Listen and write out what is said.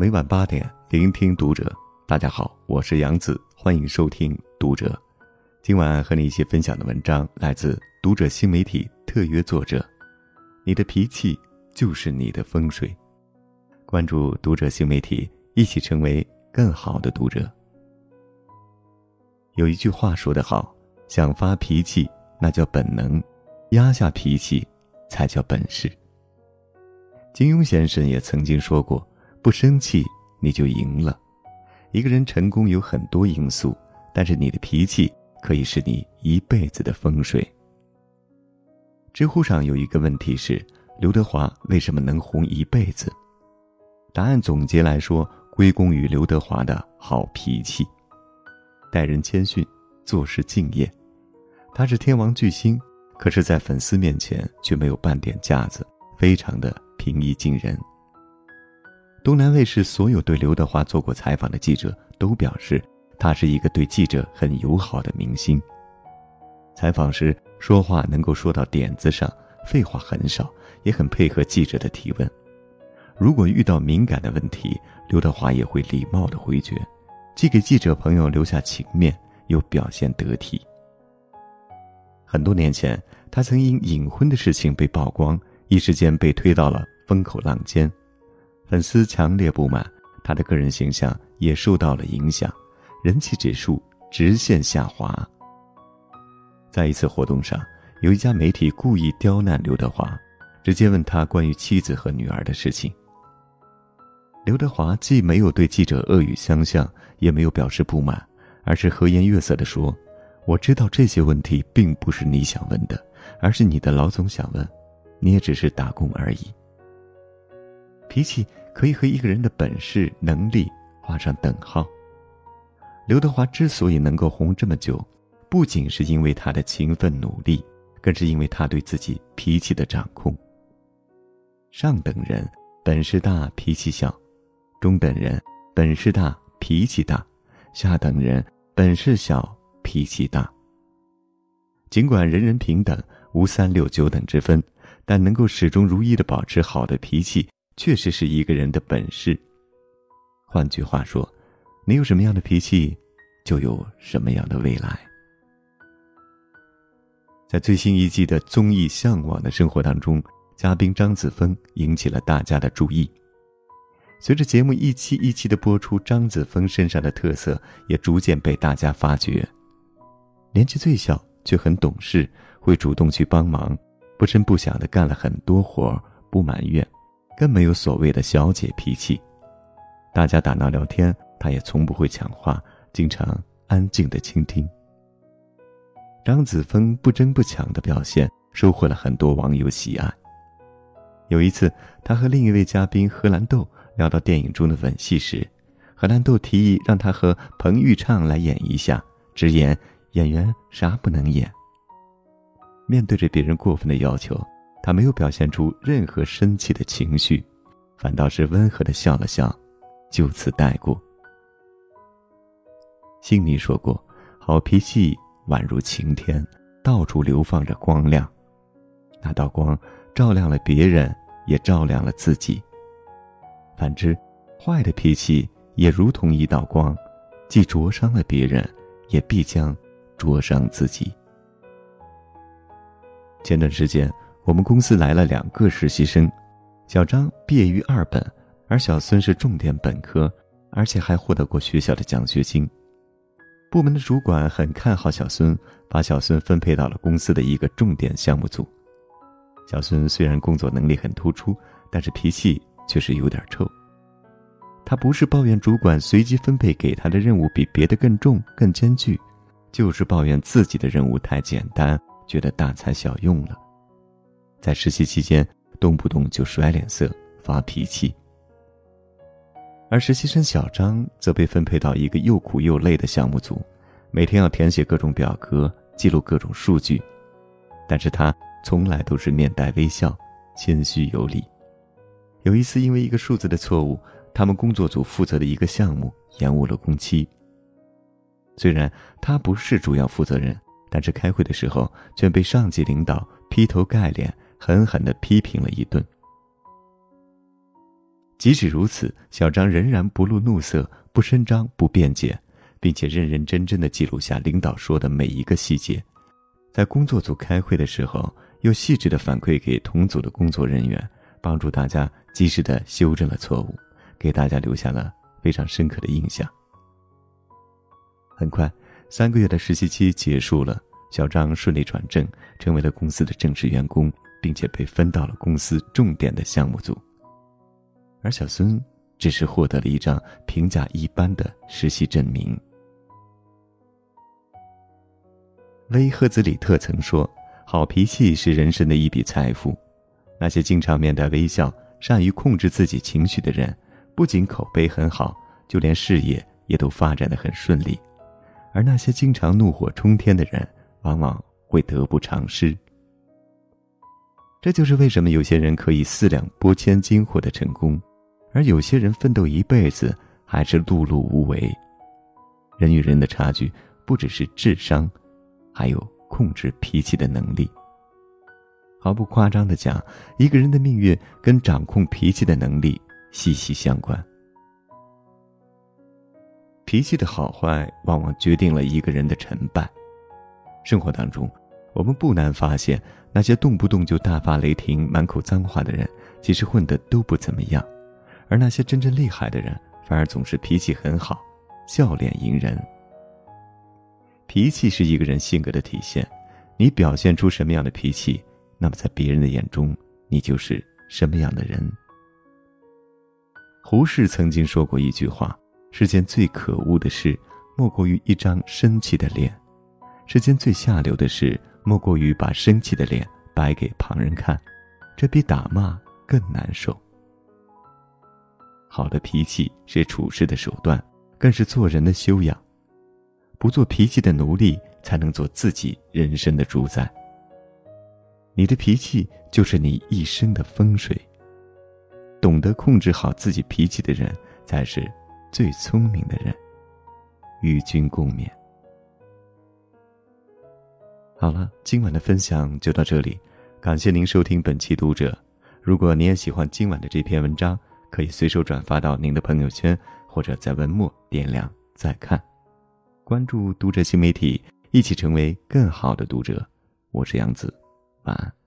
每晚八点，聆听读者。大家好，我是杨子，欢迎收听读者。今晚和你一起分享的文章来自读者新媒体特约作者。你的脾气就是你的风水。关注读者新媒体，一起成为更好的读者。有一句话说得好，想发脾气那叫本能，压下脾气才叫本事。金庸先生也曾经说过：“不生气你就赢了。”一个人成功有很多因素，但是你的脾气可以是你一辈子的风水。知乎上有一个问题是：刘德华为什么能红一辈子？答案总结来说，归功于刘德华的好脾气，待人谦逊，做事敬业。他是天王巨星，可是，在粉丝面前却没有半点架子，非常的平易近人。东南卫视所有对刘德华做过采访的记者都表示，他是一个对记者很友好的明星。采访时说话能够说到点子上，废话很少，也很配合记者的提问。如果遇到敏感的问题，刘德华也会礼貌的回绝，既给记者朋友留下情面，又表现得体。很多年前，他曾因隐婚的事情被曝光，一时间被推到了风口浪尖。粉丝强烈不满，他的个人形象也受到了影响，人气指数直线下滑。在一次活动上，有一家媒体故意刁难刘德华，直接问他关于妻子和女儿的事情。刘德华既没有对记者恶语相向，也没有表示不满，而是和颜悦色地说：“我知道这些问题并不是你想问的，而是你的老总想问，你也只是打工而已。”脾气。可以和一个人的本事、能力画上等号。刘德华之所以能够红这么久，不仅是因为他的勤奋努力，更是因为他对自己脾气的掌控。上等人本事大，脾气小；中等人本事大，脾气大；下等人本事小，脾气大。尽管人人平等，无三六九等之分，但能够始终如一的保持好的脾气。确实是一个人的本事。换句话说，你有什么样的脾气，就有什么样的未来。在最新一季的综艺《向往的生活》当中，嘉宾张子枫引起了大家的注意。随着节目一期一期的播出，张子枫身上的特色也逐渐被大家发掘。年纪最小却很懂事，会主动去帮忙，不声不响的干了很多活不埋怨。更没有所谓的小姐脾气，大家打闹聊天，他也从不会抢话，经常安静的倾听。张子枫不争不抢的表现，收获了很多网友喜爱。有一次，他和另一位嘉宾荷兰豆聊到电影中的吻戏时，荷兰豆提议让他和彭昱畅来演一下，直言演员啥不能演。面对着别人过分的要求。他没有表现出任何生气的情绪，反倒是温和的笑了笑，就此带过。心里说过，好脾气宛如晴天，到处流放着光亮，那道光照亮了别人，也照亮了自己。反之，坏的脾气也如同一道光，既灼伤了别人，也必将灼伤自己。前段时间。我们公司来了两个实习生，小张毕业于二本，而小孙是重点本科，而且还获得过学校的奖学金。部门的主管很看好小孙，把小孙分配到了公司的一个重点项目组。小孙虽然工作能力很突出，但是脾气却是有点臭。他不是抱怨主管随机分配给他的任务比别的更重、更艰巨，就是抱怨自己的任务太简单，觉得大材小用了。在实习期间，动不动就甩脸色、发脾气。而实习生小张则被分配到一个又苦又累的项目组，每天要填写各种表格、记录各种数据，但是他从来都是面带微笑、谦虚有礼。有一次，因为一个数字的错误，他们工作组负责的一个项目延误了工期。虽然他不是主要负责人，但是开会的时候却被上级领导劈头盖脸。狠狠的批评了一顿。即使如此，小张仍然不露怒色，不声张，不辩解，并且认认真真的记录下领导说的每一个细节。在工作组开会的时候，又细致的反馈给同组的工作人员，帮助大家及时的修正了错误，给大家留下了非常深刻的印象。很快，三个月的实习期结束了，小张顺利转正，成为了公司的正式员工，并且被分到了公司重点的项目组。而小孙只是获得了一张评价一般的实习证明。威赫兹里特曾说：“好脾气是人生的一笔财富。那些经常面带微笑、善于控制自己情绪的人，不仅口碑很好，就连事业也都发展的很顺利；而那些经常怒火冲天的人，往往会得不偿失。这就是为什么有些人可以四两拨千斤获得成功。”而有些人奋斗一辈子还是碌碌无为。人与人的差距不只是智商，还有控制脾气的能力。毫不夸张的讲，一个人的命运跟掌控脾气的能力息息相关。脾气的好坏，往往决定了一个人的成败。生活当中，我们不难发现，那些动不动就大发雷霆、满口脏话的人，其实混得都不怎么样。而那些真正厉害的人，反而总是脾气很好，笑脸迎人。脾气是一个人性格的体现，你表现出什么样的脾气，那么在别人的眼中，你就是什么样的人。胡适曾经说过一句话：“世间最可恶的事，莫过于一张生气的脸；世间最下流的事，莫过于把生气的脸摆给旁人看，这比打骂更难受。”好的脾气是处事的手段，更是做人的修养。不做脾气的奴隶，才能做自己人生的主宰。你的脾气就是你一生的风水。懂得控制好自己脾气的人，才是最聪明的人。与君共勉。好了，今晚的分享就到这里，感谢您收听本期读者。如果您也喜欢今晚的这篇文章。可以随手转发到您的朋友圈，或者在文末点亮再看。关注读者新媒体，一起成为更好的读者。我是杨子，晚安。